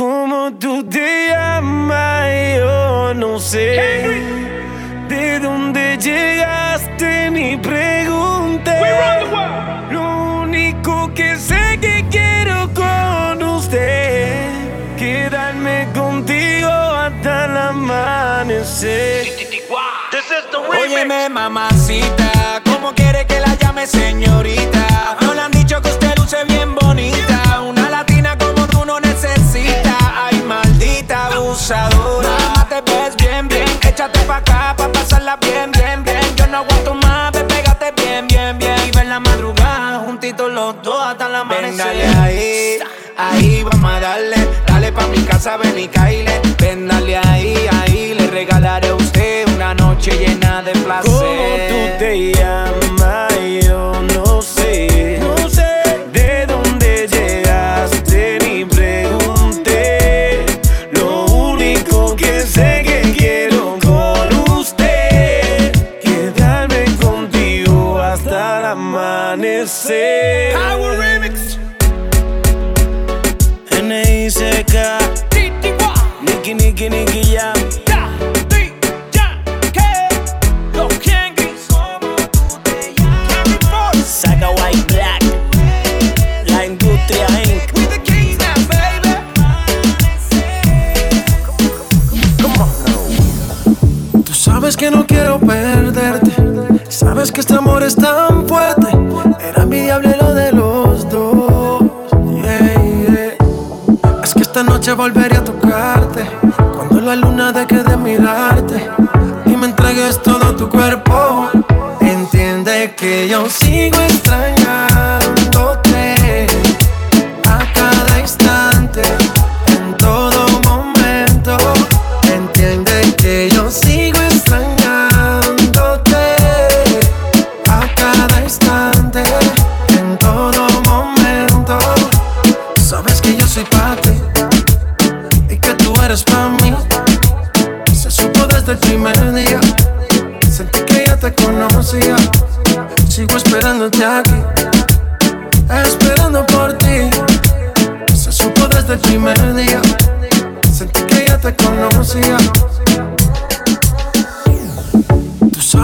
¿Cómo tú te llamas? Yo no sé. ¿De dónde llegaste? Ni pregunté. Lo único que sé que quiero con usted. Quedarme contigo hasta el amanecer. Óyeme, mamacita, ¿cómo quiere que la llame señorita? No le han dicho que usted abusadora. Mamá, te ves bien, bien. Échate pa' acá pa' pasarla bien, bien, bien. Yo no aguanto más, ve, pégate bien, bien, bien. Y ver la madrugada juntitos los dos hasta la amanecer. Ven, dale ahí, ahí vamos a darle. Dale pa' mi casa, ven y caile. Ven, dale ahí, ahí. Le regalaré a usted una noche llena de placer. ¿Cómo tú te llamas? Noche volveré a tocarte. Cuando la luna deje de mirarte. Y me entregues todo tu cuerpo. Entiende que yo sigo extrañándote.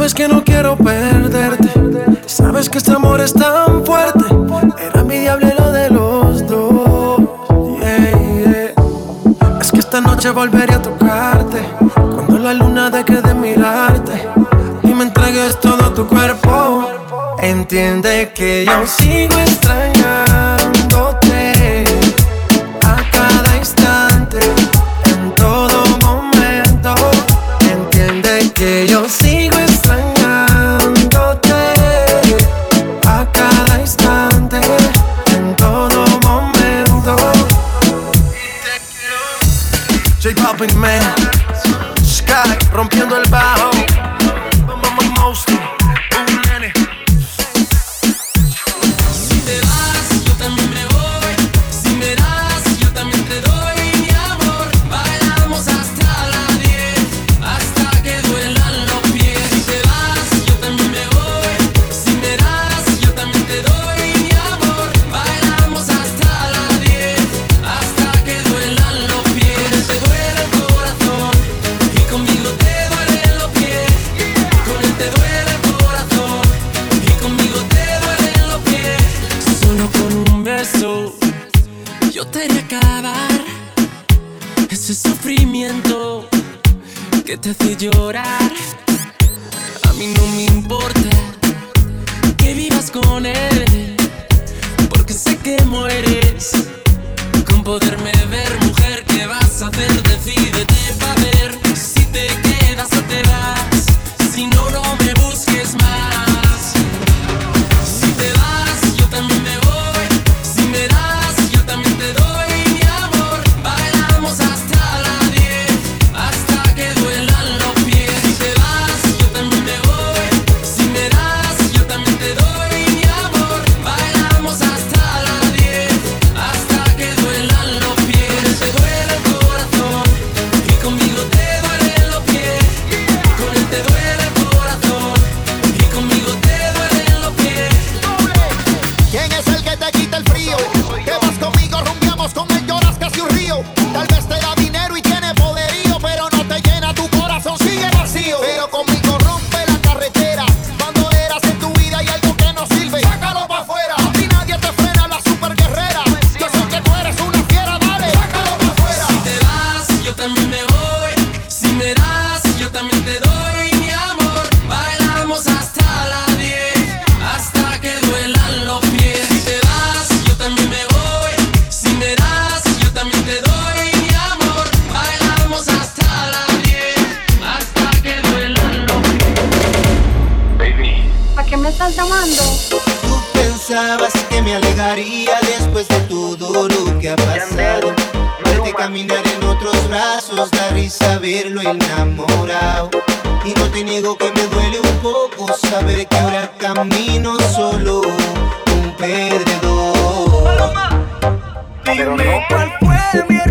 Sabes que no quiero perderte. Sabes que este amor es tan fuerte. Era envidiable lo de los dos. Yeah. Es que esta noche volveré a tocarte. Cuando la luna deje de mirarte. Y me entregues todo tu cuerpo. Entiende que yo sigo extrañándote. Decídete para ver el.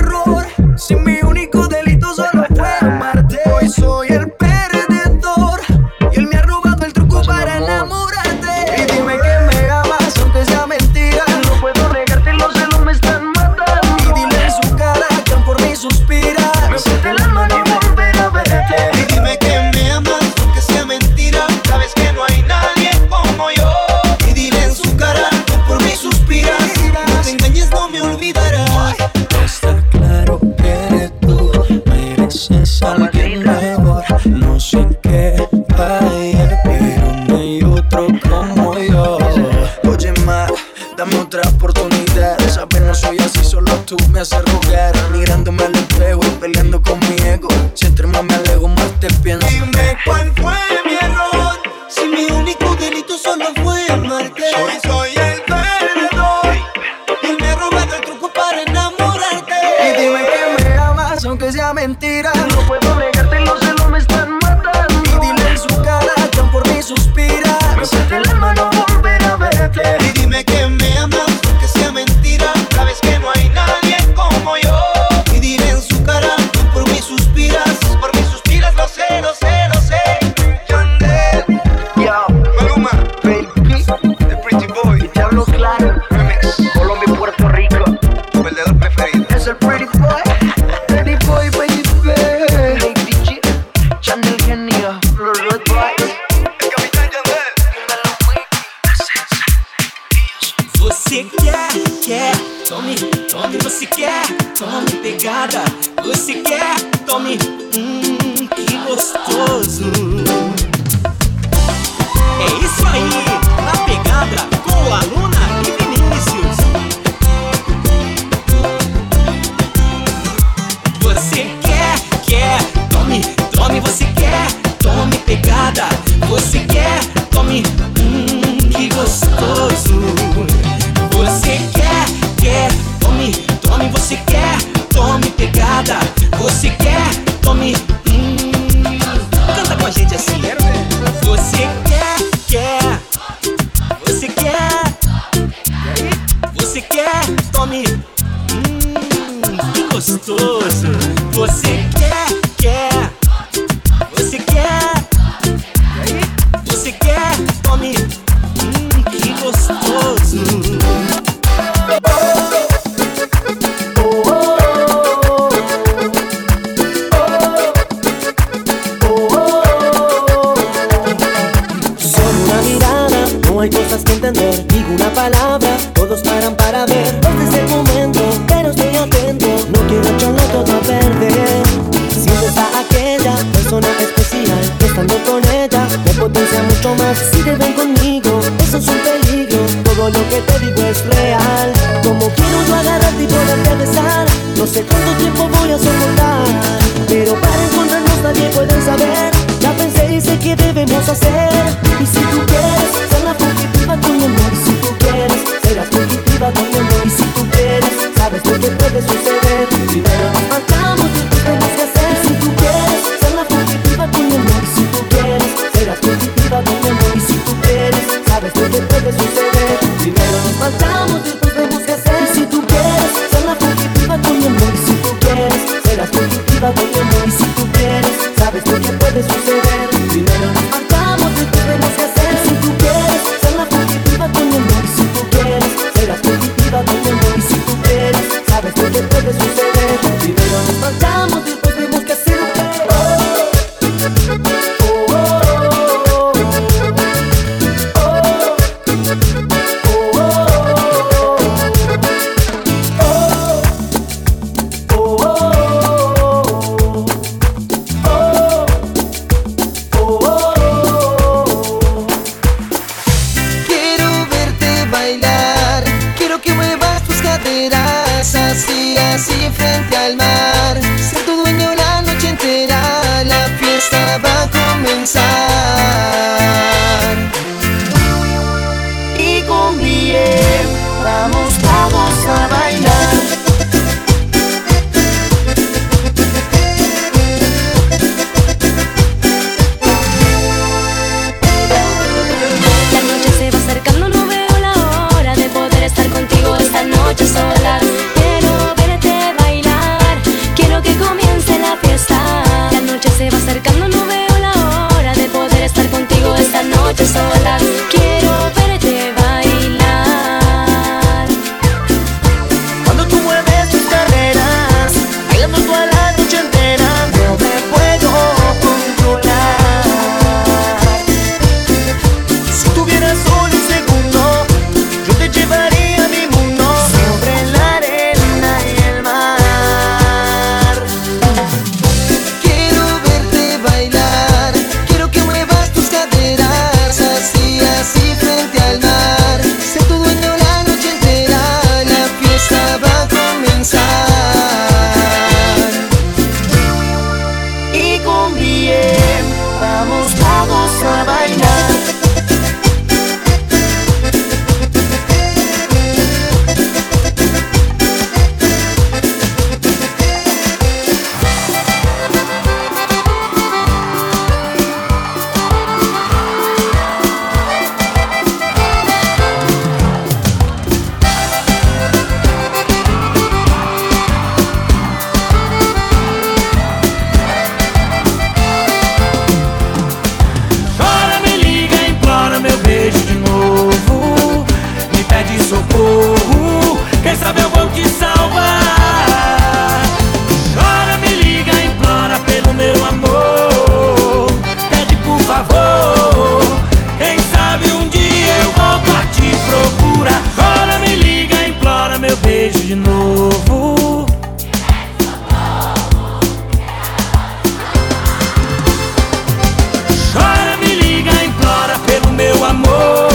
quer, tome, tome, você quer, tome pegada, você quer, tome, hum, que gostoso. É isso aí, na pegada com a Luna e Vinícius. Você quer, quer, tome, tome, você quer, tome pegada, você quer, tome. nada. Você quer? Tome. Hum. Canta com a gente assim. amor.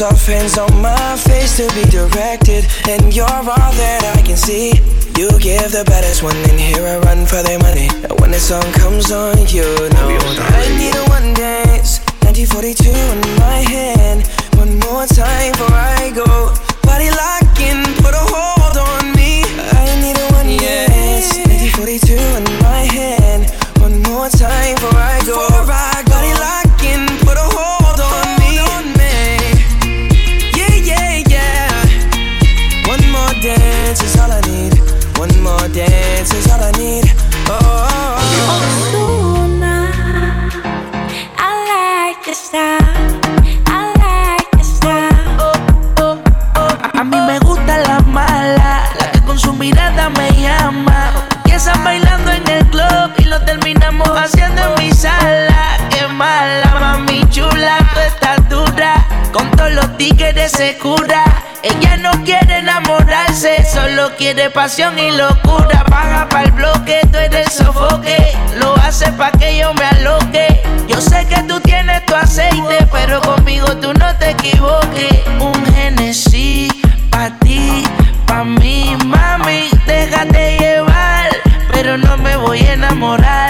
Soft, hands on my face to be directed. And you're all that I can see. You give the baddest one in here a run for their money. And when the song comes on, you know I need a one dance. 1942 in my hand. One more time before I go. Body locking, put pasión y locura. Paga para el bloque, tú eres el sofoque. Lo hace pa' que yo me aloque. Yo sé que tú tienes tu aceite, pero conmigo tú no te equivoques. Un Genesis pa' ti, pa' mí, mami. Déjate llevar, pero no me voy a enamorar,